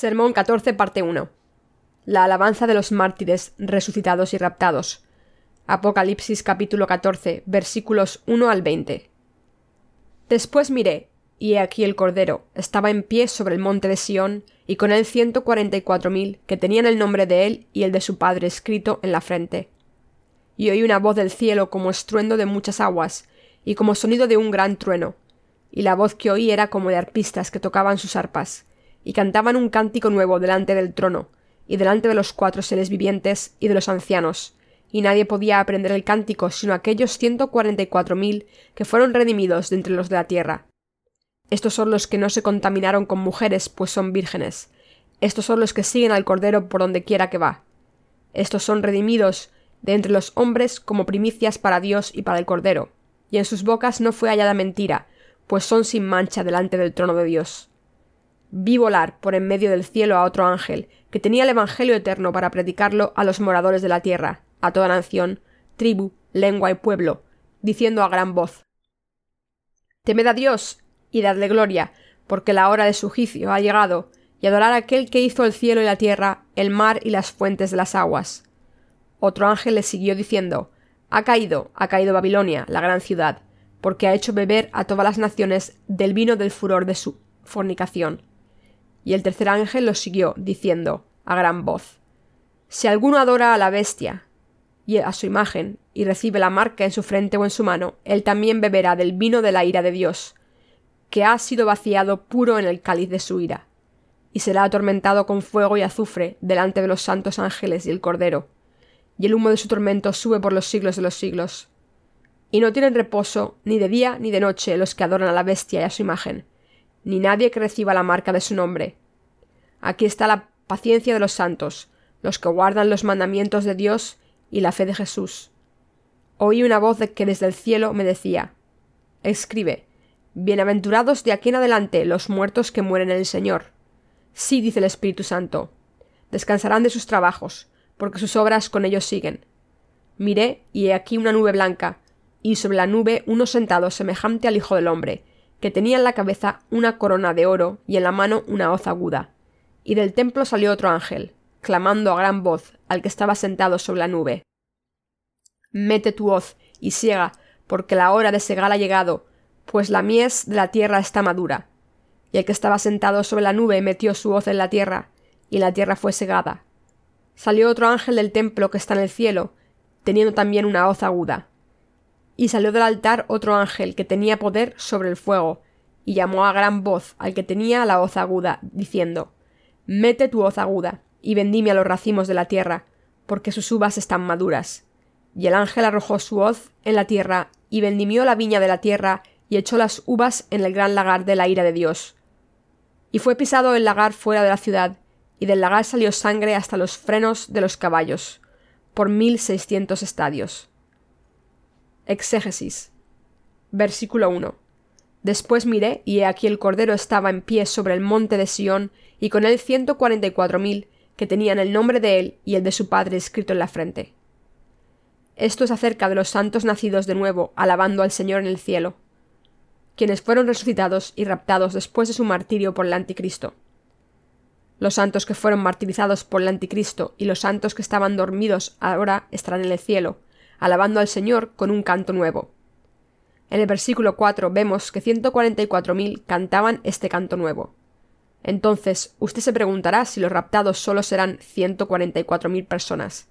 Sermón 14, parte 1. La alabanza de los mártires resucitados y raptados. Apocalipsis capítulo 14, versículos 1 al 20. Después miré, y he aquí el Cordero estaba en pie sobre el monte de Sión, y con él ciento cuarenta y cuatro mil, que tenían el nombre de él y el de su padre escrito en la frente. Y oí una voz del cielo como estruendo de muchas aguas, y como sonido de un gran trueno, y la voz que oí era como de arpistas que tocaban sus arpas y cantaban un cántico nuevo delante del trono, y delante de los cuatro seres vivientes y de los ancianos, y nadie podía aprender el cántico sino aquellos ciento cuarenta y cuatro mil que fueron redimidos de entre los de la tierra. Estos son los que no se contaminaron con mujeres, pues son vírgenes. Estos son los que siguen al Cordero por donde quiera que va. Estos son redimidos de entre los hombres como primicias para Dios y para el Cordero, y en sus bocas no fue hallada mentira, pues son sin mancha delante del trono de Dios. Vi volar por en medio del cielo a otro ángel, que tenía el Evangelio eterno para predicarlo a los moradores de la tierra, a toda nación, tribu, lengua y pueblo, diciendo a gran voz Temed a Dios y dadle gloria, porque la hora de su juicio ha llegado, y adorar a aquel que hizo el cielo y la tierra, el mar y las fuentes de las aguas. Otro ángel le siguió diciendo Ha caído, ha caído Babilonia, la gran ciudad, porque ha hecho beber a todas las naciones del vino del furor de su fornicación. Y el tercer ángel los siguió, diciendo, a gran voz, Si alguno adora a la bestia y a su imagen, y recibe la marca en su frente o en su mano, él también beberá del vino de la ira de Dios, que ha sido vaciado puro en el cáliz de su ira, y será atormentado con fuego y azufre delante de los santos ángeles y el Cordero, y el humo de su tormento sube por los siglos de los siglos. Y no tienen reposo ni de día ni de noche los que adoran a la bestia y a su imagen, ni nadie que reciba la marca de su nombre. Aquí está la paciencia de los santos, los que guardan los mandamientos de Dios y la fe de Jesús. Oí una voz que desde el cielo me decía Escribe Bienaventurados de aquí en adelante los muertos que mueren en el Señor. Sí, dice el Espíritu Santo. Descansarán de sus trabajos, porque sus obras con ellos siguen. Miré, y he aquí una nube blanca, y sobre la nube uno sentado semejante al Hijo del Hombre, que tenía en la cabeza una corona de oro y en la mano una hoz aguda. Y del templo salió otro ángel, clamando a gran voz al que estaba sentado sobre la nube. Mete tu hoz y siega, porque la hora de segar ha llegado, pues la mies de la tierra está madura. Y el que estaba sentado sobre la nube metió su hoz en la tierra, y la tierra fue segada. Salió otro ángel del templo que está en el cielo, teniendo también una hoz aguda y salió del altar otro ángel que tenía poder sobre el fuego, y llamó a gran voz al que tenía la hoz aguda, diciendo Mete tu hoz aguda, y vendime a los racimos de la tierra, porque sus uvas están maduras. Y el ángel arrojó su hoz en la tierra, y vendimió la viña de la tierra, y echó las uvas en el gran lagar de la ira de Dios. Y fue pisado el lagar fuera de la ciudad, y del lagar salió sangre hasta los frenos de los caballos, por mil seiscientos estadios. Exégesis. Versículo 1. Después miré, y he aquí el Cordero estaba en pie sobre el monte de Sión, y con él ciento cuarenta y cuatro mil, que tenían el nombre de él y el de su padre escrito en la frente. Esto es acerca de los santos nacidos de nuevo, alabando al Señor en el cielo, quienes fueron resucitados y raptados después de su martirio por el anticristo. Los santos que fueron martirizados por el anticristo y los santos que estaban dormidos ahora estarán en el cielo, alabando al Señor con un canto nuevo. En el versículo 4 vemos que 144.000 cantaban este canto nuevo. Entonces, usted se preguntará si los raptados solo serán 144.000 personas.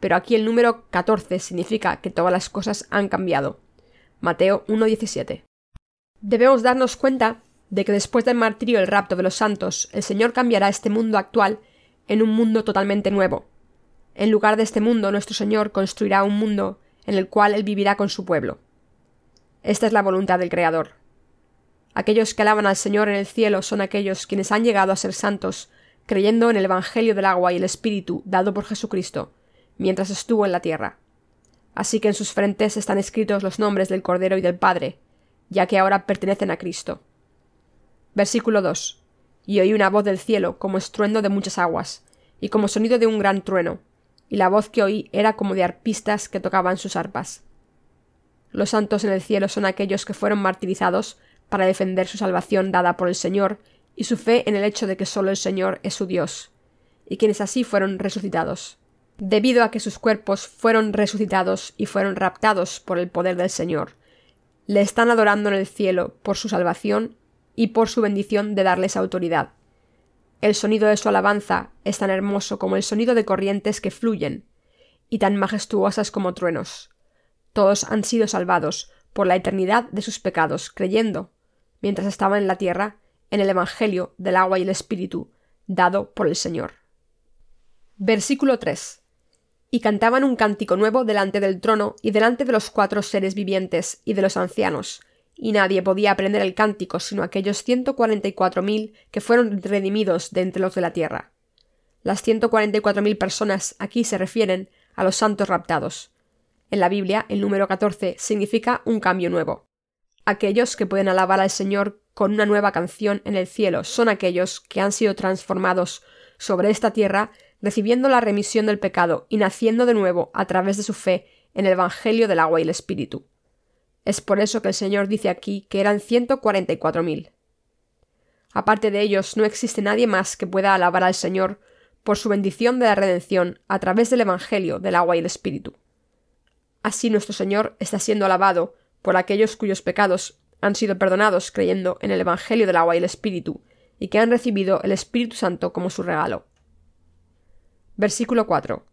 Pero aquí el número 14 significa que todas las cosas han cambiado. Mateo 1.17. Debemos darnos cuenta de que después del martirio y el rapto de los santos, el Señor cambiará este mundo actual en un mundo totalmente nuevo, en lugar de este mundo, nuestro Señor construirá un mundo en el cual Él vivirá con su pueblo. Esta es la voluntad del Creador. Aquellos que alaban al Señor en el cielo son aquellos quienes han llegado a ser santos, creyendo en el Evangelio del agua y el Espíritu dado por Jesucristo, mientras estuvo en la tierra. Así que en sus frentes están escritos los nombres del Cordero y del Padre, ya que ahora pertenecen a Cristo. Versículo 2. Y oí una voz del cielo como estruendo de muchas aguas, y como sonido de un gran trueno, y la voz que oí era como de arpistas que tocaban sus arpas. Los santos en el cielo son aquellos que fueron martirizados para defender su salvación dada por el Señor y su fe en el hecho de que solo el Señor es su Dios, y quienes así fueron resucitados. Debido a que sus cuerpos fueron resucitados y fueron raptados por el poder del Señor, le están adorando en el cielo por su salvación y por su bendición de darles autoridad. El sonido de su alabanza es tan hermoso como el sonido de corrientes que fluyen, y tan majestuosas como truenos. Todos han sido salvados por la eternidad de sus pecados, creyendo, mientras estaban en la tierra, en el Evangelio del agua y el Espíritu, dado por el Señor. Versículo 3. Y cantaban un cántico nuevo delante del trono y delante de los cuatro seres vivientes y de los ancianos, y nadie podía aprender el cántico sino aquellos ciento cuarenta y cuatro mil que fueron redimidos de entre los de la tierra. Las ciento cuarenta y cuatro mil personas aquí se refieren a los santos raptados. En la Biblia, el número 14 significa un cambio nuevo. Aquellos que pueden alabar al Señor con una nueva canción en el cielo son aquellos que han sido transformados sobre esta tierra, recibiendo la remisión del pecado y naciendo de nuevo a través de su fe en el Evangelio del agua y el Espíritu. Es por eso que el Señor dice aquí que eran ciento cuarenta y cuatro mil. Aparte de ellos, no existe nadie más que pueda alabar al Señor por su bendición de la redención a través del Evangelio del agua y el Espíritu. Así nuestro Señor está siendo alabado por aquellos cuyos pecados han sido perdonados creyendo en el Evangelio del agua y el Espíritu, y que han recibido el Espíritu Santo como su regalo. Versículo 4.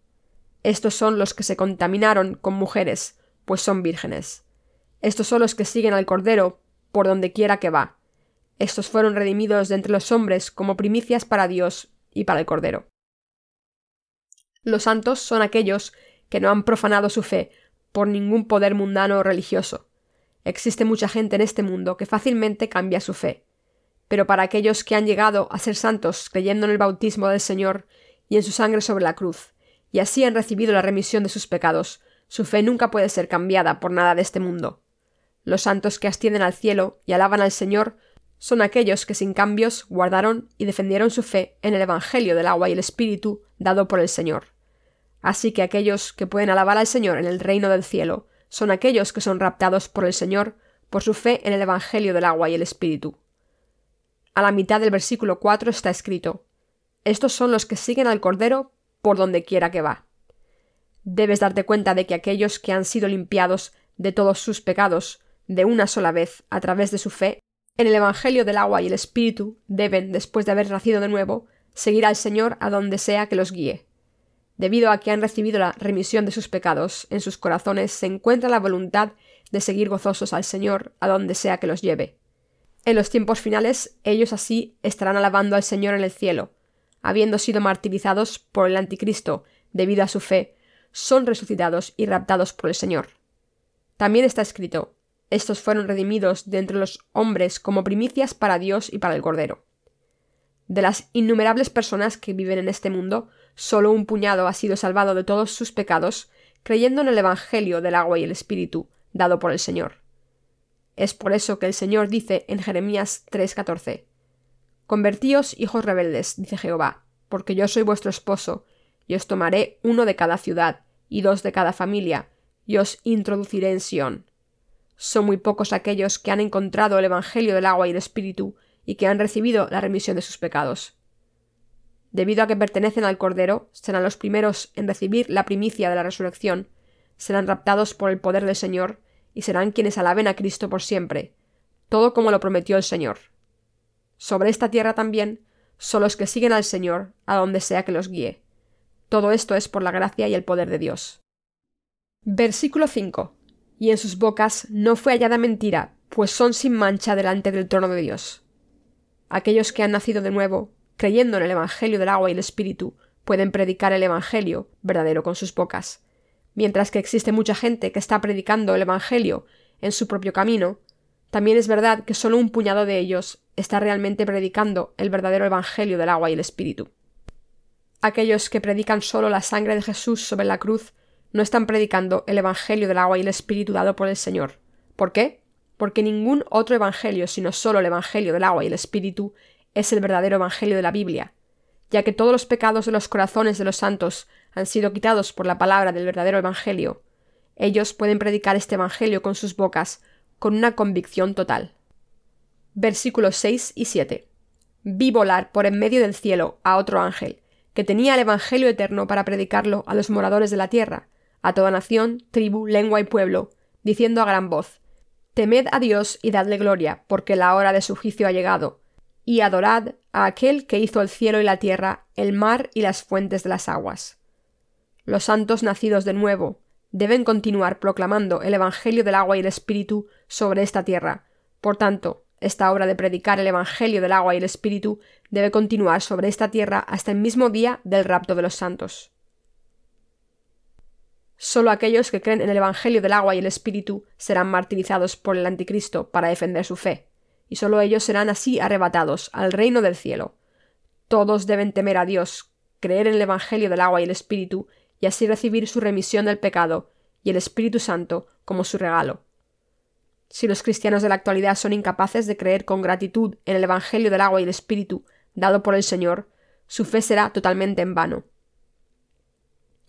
Estos son los que se contaminaron con mujeres, pues son vírgenes. Estos son los que siguen al Cordero por donde quiera que va. Estos fueron redimidos de entre los hombres como primicias para Dios y para el Cordero. Los santos son aquellos que no han profanado su fe por ningún poder mundano o religioso. Existe mucha gente en este mundo que fácilmente cambia su fe. Pero para aquellos que han llegado a ser santos creyendo en el bautismo del Señor y en su sangre sobre la cruz, y así han recibido la remisión de sus pecados, su fe nunca puede ser cambiada por nada de este mundo. Los santos que ascienden al cielo y alaban al Señor son aquellos que sin cambios guardaron y defendieron su fe en el Evangelio del agua y el Espíritu dado por el Señor. Así que aquellos que pueden alabar al Señor en el reino del cielo son aquellos que son raptados por el Señor por su fe en el Evangelio del agua y el Espíritu. A la mitad del versículo 4 está escrito, Estos son los que siguen al Cordero por donde quiera que va. Debes darte cuenta de que aquellos que han sido limpiados de todos sus pecados de una sola vez a través de su fe en el Evangelio del agua y el Espíritu deben, después de haber nacido de nuevo, seguir al Señor a donde sea que los guíe. Debido a que han recibido la remisión de sus pecados, en sus corazones se encuentra la voluntad de seguir gozosos al Señor a donde sea que los lleve. En los tiempos finales, ellos así estarán alabando al Señor en el cielo. Habiendo sido martirizados por el Anticristo debido a su fe, son resucitados y raptados por el Señor. También está escrito, estos fueron redimidos de entre los hombres como primicias para Dios y para el Cordero. De las innumerables personas que viven en este mundo, solo un puñado ha sido salvado de todos sus pecados, creyendo en el Evangelio del agua y el Espíritu, dado por el Señor. Es por eso que el Señor dice en Jeremías 3:14, Convertíos, hijos rebeldes, dice Jehová, porque yo soy vuestro esposo, y os tomaré uno de cada ciudad, y dos de cada familia, y os introduciré en Sión. Son muy pocos aquellos que han encontrado el Evangelio del agua y el Espíritu y que han recibido la remisión de sus pecados. Debido a que pertenecen al Cordero, serán los primeros en recibir la primicia de la resurrección, serán raptados por el poder del Señor y serán quienes alaben a Cristo por siempre, todo como lo prometió el Señor. Sobre esta tierra también son los que siguen al Señor a donde sea que los guíe. Todo esto es por la gracia y el poder de Dios. Versículo 5 y en sus bocas no fue hallada mentira, pues son sin mancha delante del trono de Dios. Aquellos que han nacido de nuevo, creyendo en el Evangelio del agua y el Espíritu, pueden predicar el Evangelio verdadero con sus bocas, mientras que existe mucha gente que está predicando el Evangelio en su propio camino, también es verdad que solo un puñado de ellos está realmente predicando el verdadero Evangelio del agua y el Espíritu. Aquellos que predican solo la sangre de Jesús sobre la cruz no están predicando el Evangelio del agua y el Espíritu dado por el Señor. ¿Por qué? Porque ningún otro Evangelio, sino solo el Evangelio del agua y el Espíritu, es el verdadero Evangelio de la Biblia, ya que todos los pecados de los corazones de los santos han sido quitados por la palabra del verdadero Evangelio. Ellos pueden predicar este Evangelio con sus bocas, con una convicción total. Versículos 6 y 7. vi volar por en medio del cielo a otro ángel, que tenía el Evangelio eterno para predicarlo a los moradores de la tierra, a toda nación, tribu, lengua y pueblo, diciendo a gran voz Temed a Dios y dadle gloria, porque la hora de su juicio ha llegado, y adorad a aquel que hizo el cielo y la tierra, el mar y las fuentes de las aguas. Los santos nacidos de nuevo deben continuar proclamando el Evangelio del agua y el Espíritu sobre esta tierra. Por tanto, esta obra de predicar el Evangelio del agua y el Espíritu debe continuar sobre esta tierra hasta el mismo día del rapto de los santos. Solo aquellos que creen en el Evangelio del agua y el Espíritu serán martirizados por el Anticristo para defender su fe, y solo ellos serán así arrebatados al reino del cielo. Todos deben temer a Dios, creer en el Evangelio del agua y el Espíritu, y así recibir su remisión del pecado y el Espíritu Santo como su regalo. Si los cristianos de la actualidad son incapaces de creer con gratitud en el Evangelio del agua y el Espíritu dado por el Señor, su fe será totalmente en vano.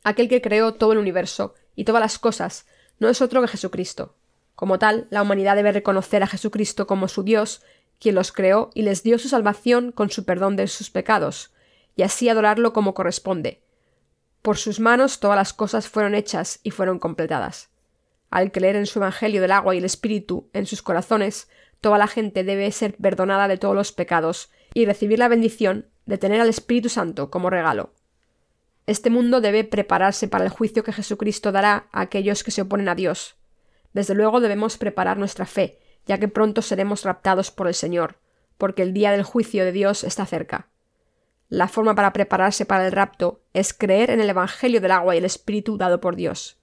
Aquel que creó todo el universo y todas las cosas no es otro que Jesucristo. Como tal, la humanidad debe reconocer a Jesucristo como su Dios, quien los creó y les dio su salvación con su perdón de sus pecados, y así adorarlo como corresponde. Por sus manos todas las cosas fueron hechas y fueron completadas. Al creer en su Evangelio del agua y el Espíritu en sus corazones, toda la gente debe ser perdonada de todos los pecados y recibir la bendición de tener al Espíritu Santo como regalo. Este mundo debe prepararse para el juicio que Jesucristo dará a aquellos que se oponen a Dios. Desde luego debemos preparar nuestra fe, ya que pronto seremos raptados por el Señor, porque el día del juicio de Dios está cerca. La forma para prepararse para el rapto es creer en el Evangelio del agua y el Espíritu dado por Dios.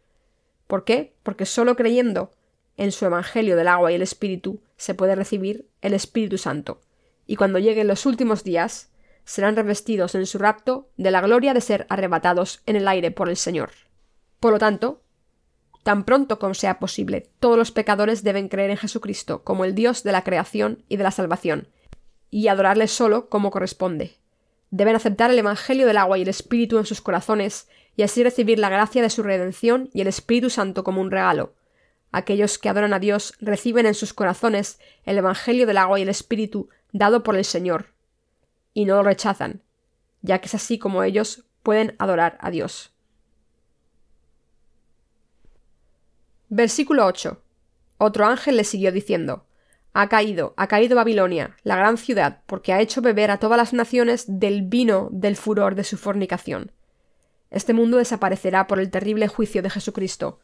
¿Por qué? Porque solo creyendo en su Evangelio del agua y el Espíritu se puede recibir el Espíritu Santo, y cuando lleguen los últimos días, serán revestidos en su rapto de la gloria de ser arrebatados en el aire por el Señor. Por lo tanto, tan pronto como sea posible, todos los pecadores deben creer en Jesucristo como el Dios de la creación y de la salvación, y adorarle solo como corresponde. Deben aceptar el Evangelio del agua y el Espíritu en sus corazones y así recibir la gracia de su redención y el Espíritu Santo como un regalo. Aquellos que adoran a Dios reciben en sus corazones el Evangelio del agua y el Espíritu dado por el Señor, y no lo rechazan, ya que es así como ellos pueden adorar a Dios. Versículo 8. Otro ángel le siguió diciendo, Ha caído, ha caído Babilonia, la gran ciudad, porque ha hecho beber a todas las naciones del vino del furor de su fornicación. Este mundo desaparecerá por el terrible juicio de Jesucristo.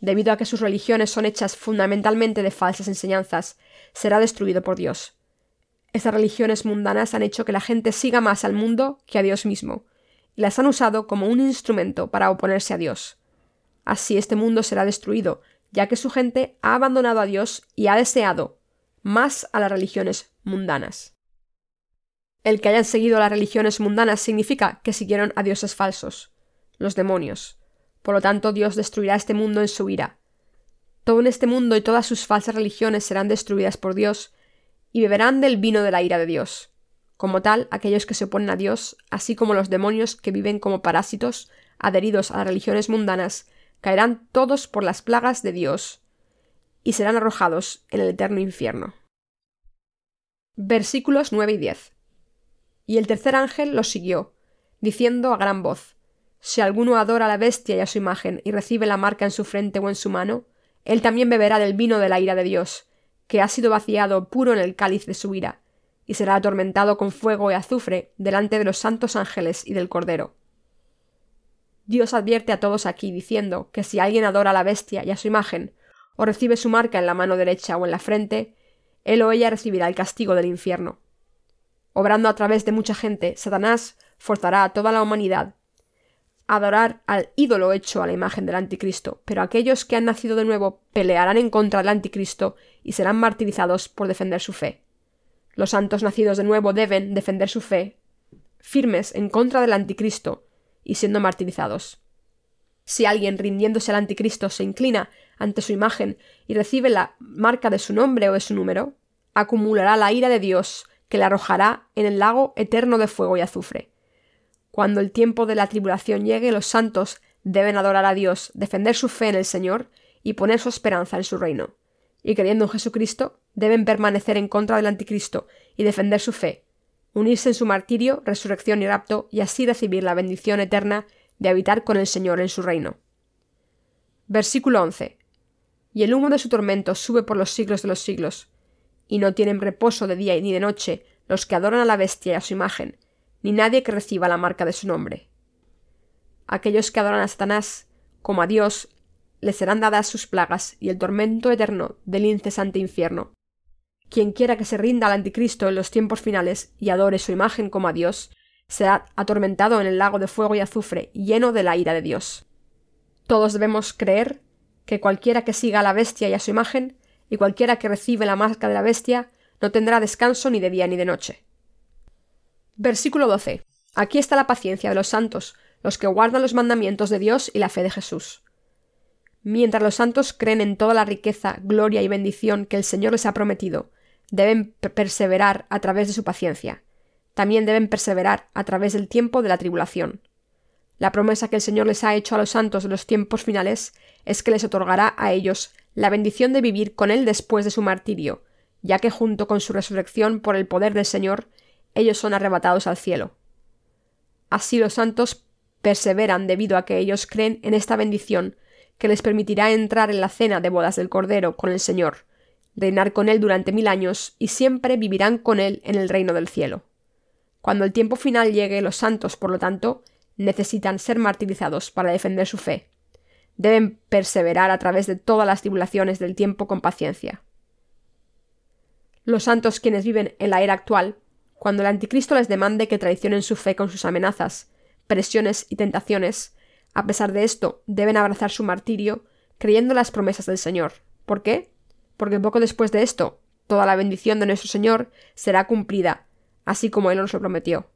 Debido a que sus religiones son hechas fundamentalmente de falsas enseñanzas, será destruido por Dios. Estas religiones mundanas han hecho que la gente siga más al mundo que a Dios mismo, y las han usado como un instrumento para oponerse a Dios. Así este mundo será destruido, ya que su gente ha abandonado a Dios y ha deseado más a las religiones mundanas. El que hayan seguido las religiones mundanas significa que siguieron a dioses falsos los demonios. Por lo tanto, Dios destruirá este mundo en su ira. Todo en este mundo y todas sus falsas religiones serán destruidas por Dios, y beberán del vino de la ira de Dios. Como tal, aquellos que se oponen a Dios, así como los demonios que viven como parásitos, adheridos a las religiones mundanas, caerán todos por las plagas de Dios, y serán arrojados en el eterno infierno. Versículos 9 y 10. Y el tercer ángel los siguió, diciendo a gran voz, si alguno adora a la bestia y a su imagen y recibe la marca en su frente o en su mano, él también beberá del vino de la ira de Dios, que ha sido vaciado puro en el cáliz de su ira, y será atormentado con fuego y azufre delante de los santos ángeles y del Cordero. Dios advierte a todos aquí diciendo que si alguien adora a la bestia y a su imagen, o recibe su marca en la mano derecha o en la frente, él o ella recibirá el castigo del infierno. Obrando a través de mucha gente, Satanás forzará a toda la humanidad adorar al ídolo hecho a la imagen del anticristo, pero aquellos que han nacido de nuevo pelearán en contra del anticristo y serán martirizados por defender su fe. Los santos nacidos de nuevo deben defender su fe, firmes en contra del anticristo y siendo martirizados. Si alguien rindiéndose al anticristo se inclina ante su imagen y recibe la marca de su nombre o de su número, acumulará la ira de Dios que le arrojará en el lago eterno de fuego y azufre. Cuando el tiempo de la tribulación llegue, los santos deben adorar a Dios, defender su fe en el Señor y poner su esperanza en su reino. Y creyendo en Jesucristo, deben permanecer en contra del anticristo y defender su fe. unirse en su martirio, resurrección y rapto, y así recibir la bendición eterna de habitar con el Señor en su reino. Versículo 11. Y el humo de su tormento sube por los siglos de los siglos, y no tienen reposo de día ni de noche los que adoran a la bestia y a su imagen, ni nadie que reciba la marca de su nombre. Aquellos que adoran a Satanás como a Dios les serán dadas sus plagas y el tormento eterno del incesante infierno. Quien quiera que se rinda al anticristo en los tiempos finales y adore su imagen como a Dios, será atormentado en el lago de fuego y azufre, lleno de la ira de Dios. Todos debemos creer que cualquiera que siga a la bestia y a su imagen, y cualquiera que recibe la marca de la bestia, no tendrá descanso ni de día ni de noche. Versículo 12. Aquí está la paciencia de los santos, los que guardan los mandamientos de Dios y la fe de Jesús. Mientras los santos creen en toda la riqueza, gloria y bendición que el Señor les ha prometido, deben perseverar a través de su paciencia. También deben perseverar a través del tiempo de la tribulación. La promesa que el Señor les ha hecho a los santos de los tiempos finales es que les otorgará a ellos la bendición de vivir con Él después de su martirio, ya que junto con su resurrección por el poder del Señor, ellos son arrebatados al cielo. Así los santos perseveran debido a que ellos creen en esta bendición que les permitirá entrar en la cena de bodas del Cordero con el Señor, reinar con Él durante mil años y siempre vivirán con Él en el reino del cielo. Cuando el tiempo final llegue, los santos, por lo tanto, necesitan ser martirizados para defender su fe. Deben perseverar a través de todas las tribulaciones del tiempo con paciencia. Los santos quienes viven en la era actual, cuando el anticristo les demande que traicionen su fe con sus amenazas, presiones y tentaciones, a pesar de esto, deben abrazar su martirio, creyendo las promesas del Señor. ¿Por qué? Porque poco después de esto, toda la bendición de nuestro Señor será cumplida, así como Él nos lo prometió.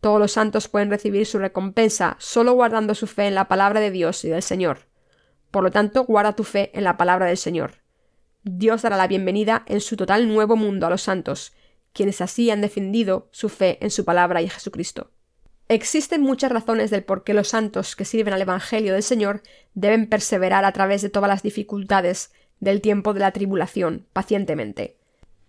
Todos los santos pueden recibir su recompensa solo guardando su fe en la palabra de Dios y del Señor. Por lo tanto, guarda tu fe en la palabra del Señor. Dios dará la bienvenida en su total nuevo mundo a los santos, quienes así han defendido su fe en su palabra y Jesucristo. Existen muchas razones del por qué los santos que sirven al Evangelio del Señor deben perseverar a través de todas las dificultades del tiempo de la tribulación pacientemente.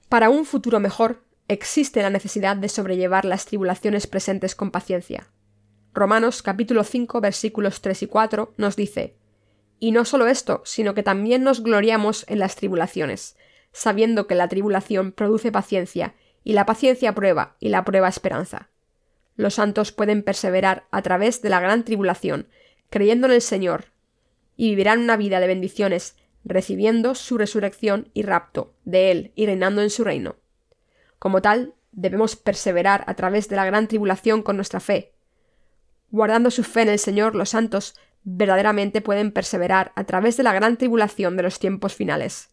Para un futuro mejor, existe la necesidad de sobrellevar las tribulaciones presentes con paciencia. Romanos capítulo 5 versículos 3 y 4 nos dice Y no solo esto, sino que también nos gloriamos en las tribulaciones, sabiendo que la tribulación produce paciencia, y la paciencia prueba, y la prueba esperanza los santos pueden perseverar a través de la gran tribulación, creyendo en el Señor, y vivirán una vida de bendiciones, recibiendo su resurrección y rapto de Él y reinando en su reino. Como tal, debemos perseverar a través de la gran tribulación con nuestra fe. Guardando su fe en el Señor, los santos verdaderamente pueden perseverar a través de la gran tribulación de los tiempos finales.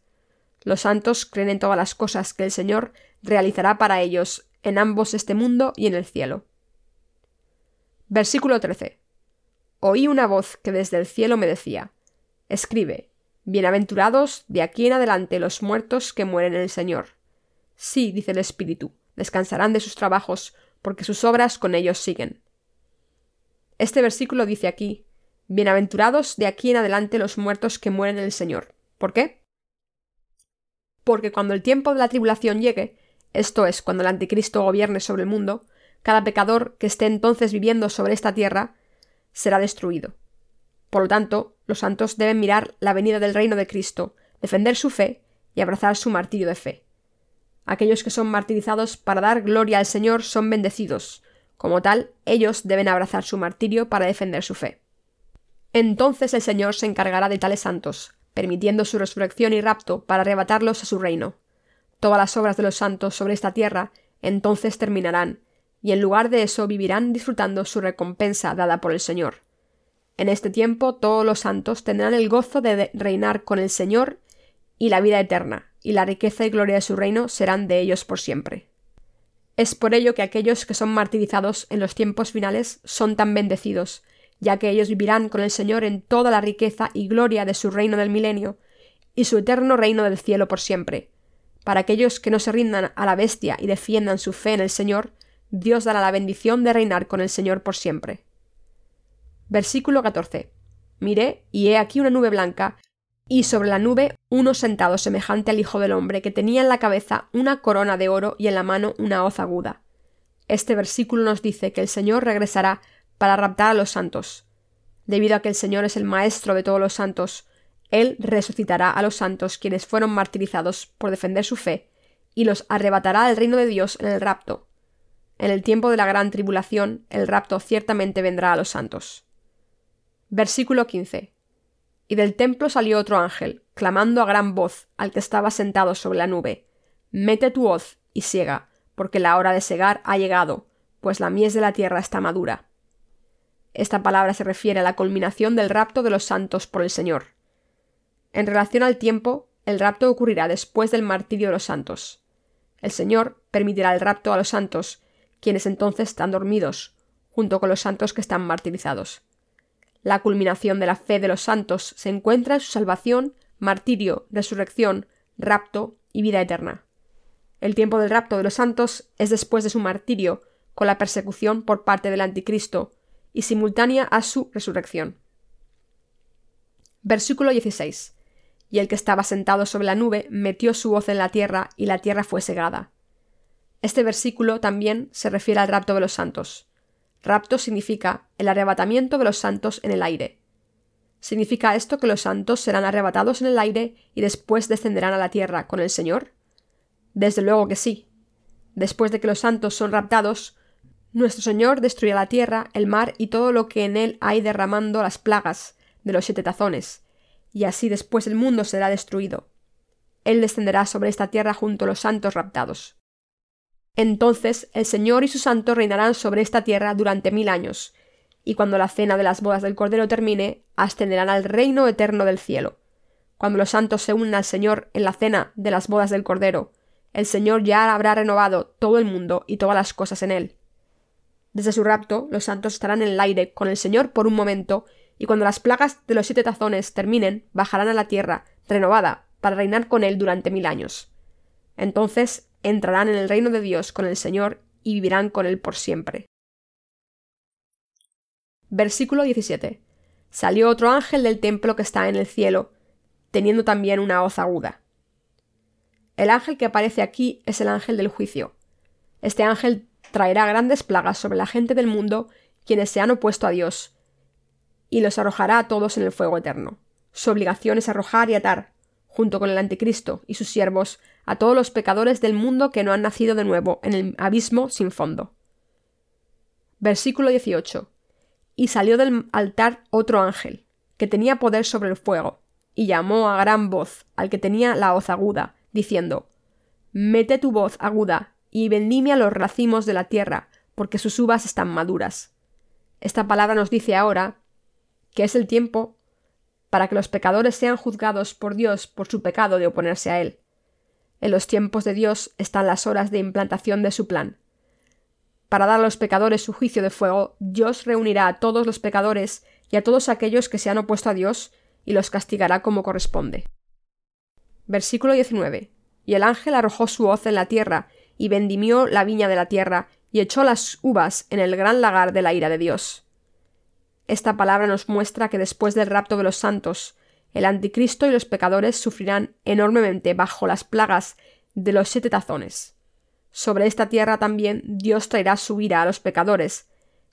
Los santos creen en todas las cosas que el Señor realizará para ellos en ambos este mundo y en el cielo. Versículo 13. Oí una voz que desde el cielo me decía, Escribe, Bienaventurados de aquí en adelante los muertos que mueren en el Señor. Sí, dice el Espíritu, descansarán de sus trabajos, porque sus obras con ellos siguen. Este versículo dice aquí, Bienaventurados de aquí en adelante los muertos que mueren en el Señor. ¿Por qué? Porque cuando el tiempo de la tribulación llegue, esto es, cuando el anticristo gobierne sobre el mundo, cada pecador que esté entonces viviendo sobre esta tierra será destruido. Por lo tanto, los santos deben mirar la venida del reino de Cristo, defender su fe y abrazar su martirio de fe. Aquellos que son martirizados para dar gloria al Señor son bendecidos. Como tal, ellos deben abrazar su martirio para defender su fe. Entonces el Señor se encargará de tales santos, permitiendo su resurrección y rapto para arrebatarlos a su reino. Todas las obras de los santos sobre esta tierra entonces terminarán, y en lugar de eso vivirán disfrutando su recompensa dada por el Señor. En este tiempo todos los santos tendrán el gozo de reinar con el Señor y la vida eterna, y la riqueza y gloria de su reino serán de ellos por siempre. Es por ello que aquellos que son martirizados en los tiempos finales son tan bendecidos, ya que ellos vivirán con el Señor en toda la riqueza y gloria de su reino del milenio, y su eterno reino del cielo por siempre. Para aquellos que no se rindan a la bestia y defiendan su fe en el Señor, Dios dará la bendición de reinar con el Señor por siempre. Versículo 14. Miré, y he aquí una nube blanca, y sobre la nube uno sentado semejante al Hijo del Hombre, que tenía en la cabeza una corona de oro y en la mano una hoz aguda. Este versículo nos dice que el Señor regresará para raptar a los santos. Debido a que el Señor es el Maestro de todos los santos, Él resucitará a los santos quienes fueron martirizados por defender su fe, y los arrebatará al reino de Dios en el rapto. En el tiempo de la gran tribulación, el rapto ciertamente vendrá a los santos. Versículo 15. Y del templo salió otro ángel, clamando a gran voz al que estaba sentado sobre la nube, Mete tu hoz y siega, porque la hora de segar ha llegado, pues la mies de la tierra está madura. Esta palabra se refiere a la culminación del rapto de los santos por el Señor. En relación al tiempo, el rapto ocurrirá después del martirio de los santos. El Señor permitirá el rapto a los santos, quienes entonces están dormidos, junto con los santos que están martirizados. La culminación de la fe de los santos se encuentra en su salvación, martirio, resurrección, rapto y vida eterna. El tiempo del rapto de los santos es después de su martirio, con la persecución por parte del anticristo, y simultánea a su resurrección. Versículo 16. Y el que estaba sentado sobre la nube metió su voz en la tierra, y la tierra fue segada. Este versículo también se refiere al rapto de los santos. Rapto significa el arrebatamiento de los santos en el aire. ¿Significa esto que los santos serán arrebatados en el aire y después descenderán a la tierra con el Señor? Desde luego que sí. Después de que los santos son raptados, nuestro Señor destruirá la tierra, el mar y todo lo que en él hay derramando las plagas de los siete tazones, y así después el mundo será destruido. Él descenderá sobre esta tierra junto a los santos raptados. Entonces el Señor y sus santos reinarán sobre esta tierra durante mil años, y cuando la cena de las bodas del Cordero termine, ascenderán al reino eterno del cielo. Cuando los santos se unan al Señor en la cena de las bodas del Cordero, el Señor ya habrá renovado todo el mundo y todas las cosas en él. Desde su rapto, los santos estarán en el aire con el Señor por un momento, y cuando las plagas de los siete tazones terminen, bajarán a la tierra, renovada, para reinar con él durante mil años. Entonces entrarán en el reino de Dios con el Señor y vivirán con él por siempre. Versículo 17. Salió otro ángel del templo que está en el cielo, teniendo también una hoz aguda. El ángel que aparece aquí es el ángel del juicio. Este ángel traerá grandes plagas sobre la gente del mundo, quienes se han opuesto a Dios, y los arrojará a todos en el fuego eterno. Su obligación es arrojar y atar, junto con el anticristo y sus siervos, a todos los pecadores del mundo que no han nacido de nuevo en el abismo sin fondo. Versículo 18. Y salió del altar otro ángel, que tenía poder sobre el fuego, y llamó a gran voz al que tenía la hoz aguda, diciendo Mete tu voz aguda y vendimia los racimos de la tierra, porque sus uvas están maduras. Esta palabra nos dice ahora que es el tiempo para que los pecadores sean juzgados por Dios por su pecado de oponerse a Él. En los tiempos de Dios están las horas de implantación de su plan. Para dar a los pecadores su juicio de fuego, Dios reunirá a todos los pecadores y a todos aquellos que se han opuesto a Dios y los castigará como corresponde. Versículo 19. Y el ángel arrojó su hoz en la tierra, y vendimió la viña de la tierra, y echó las uvas en el gran lagar de la ira de Dios. Esta palabra nos muestra que después del rapto de los santos, el anticristo y los pecadores sufrirán enormemente bajo las plagas de los siete tazones. Sobre esta tierra también Dios traerá su ira a los pecadores,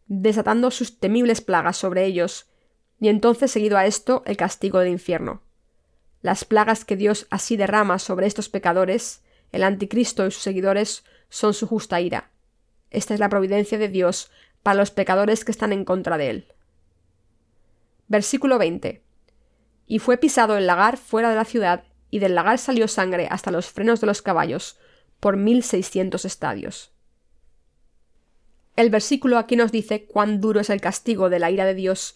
desatando sus temibles plagas sobre ellos, y entonces seguido a esto el castigo del infierno. Las plagas que Dios así derrama sobre estos pecadores, el anticristo y sus seguidores, son su justa ira. Esta es la providencia de Dios para los pecadores que están en contra de él. Versículo 20. Y fue pisado el lagar fuera de la ciudad, y del lagar salió sangre hasta los frenos de los caballos, por mil seiscientos estadios. El versículo aquí nos dice cuán duro es el castigo de la ira de Dios,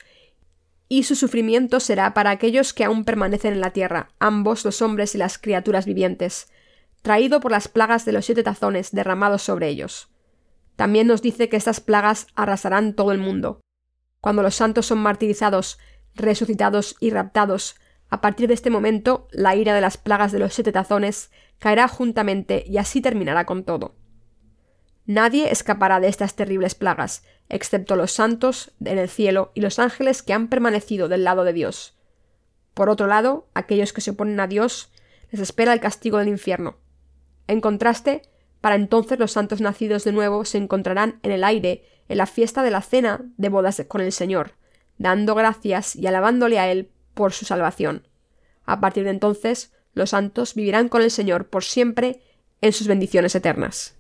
y su sufrimiento será para aquellos que aún permanecen en la tierra, ambos los hombres y las criaturas vivientes, traído por las plagas de los siete tazones derramados sobre ellos. También nos dice que estas plagas arrasarán todo el mundo. Cuando los santos son martirizados, resucitados y raptados, a partir de este momento la ira de las plagas de los siete tazones caerá juntamente y así terminará con todo. Nadie escapará de estas terribles plagas, excepto los santos en el cielo y los ángeles que han permanecido del lado de Dios. Por otro lado, aquellos que se oponen a Dios les espera el castigo del infierno. En contraste, Para entonces los santos nacidos de nuevo se encontrarán en el aire en la fiesta de la cena de bodas con el Señor, dando gracias y alabándole a Él por su salvación. A partir de entonces, los santos vivirán con el Señor por siempre en sus bendiciones eternas.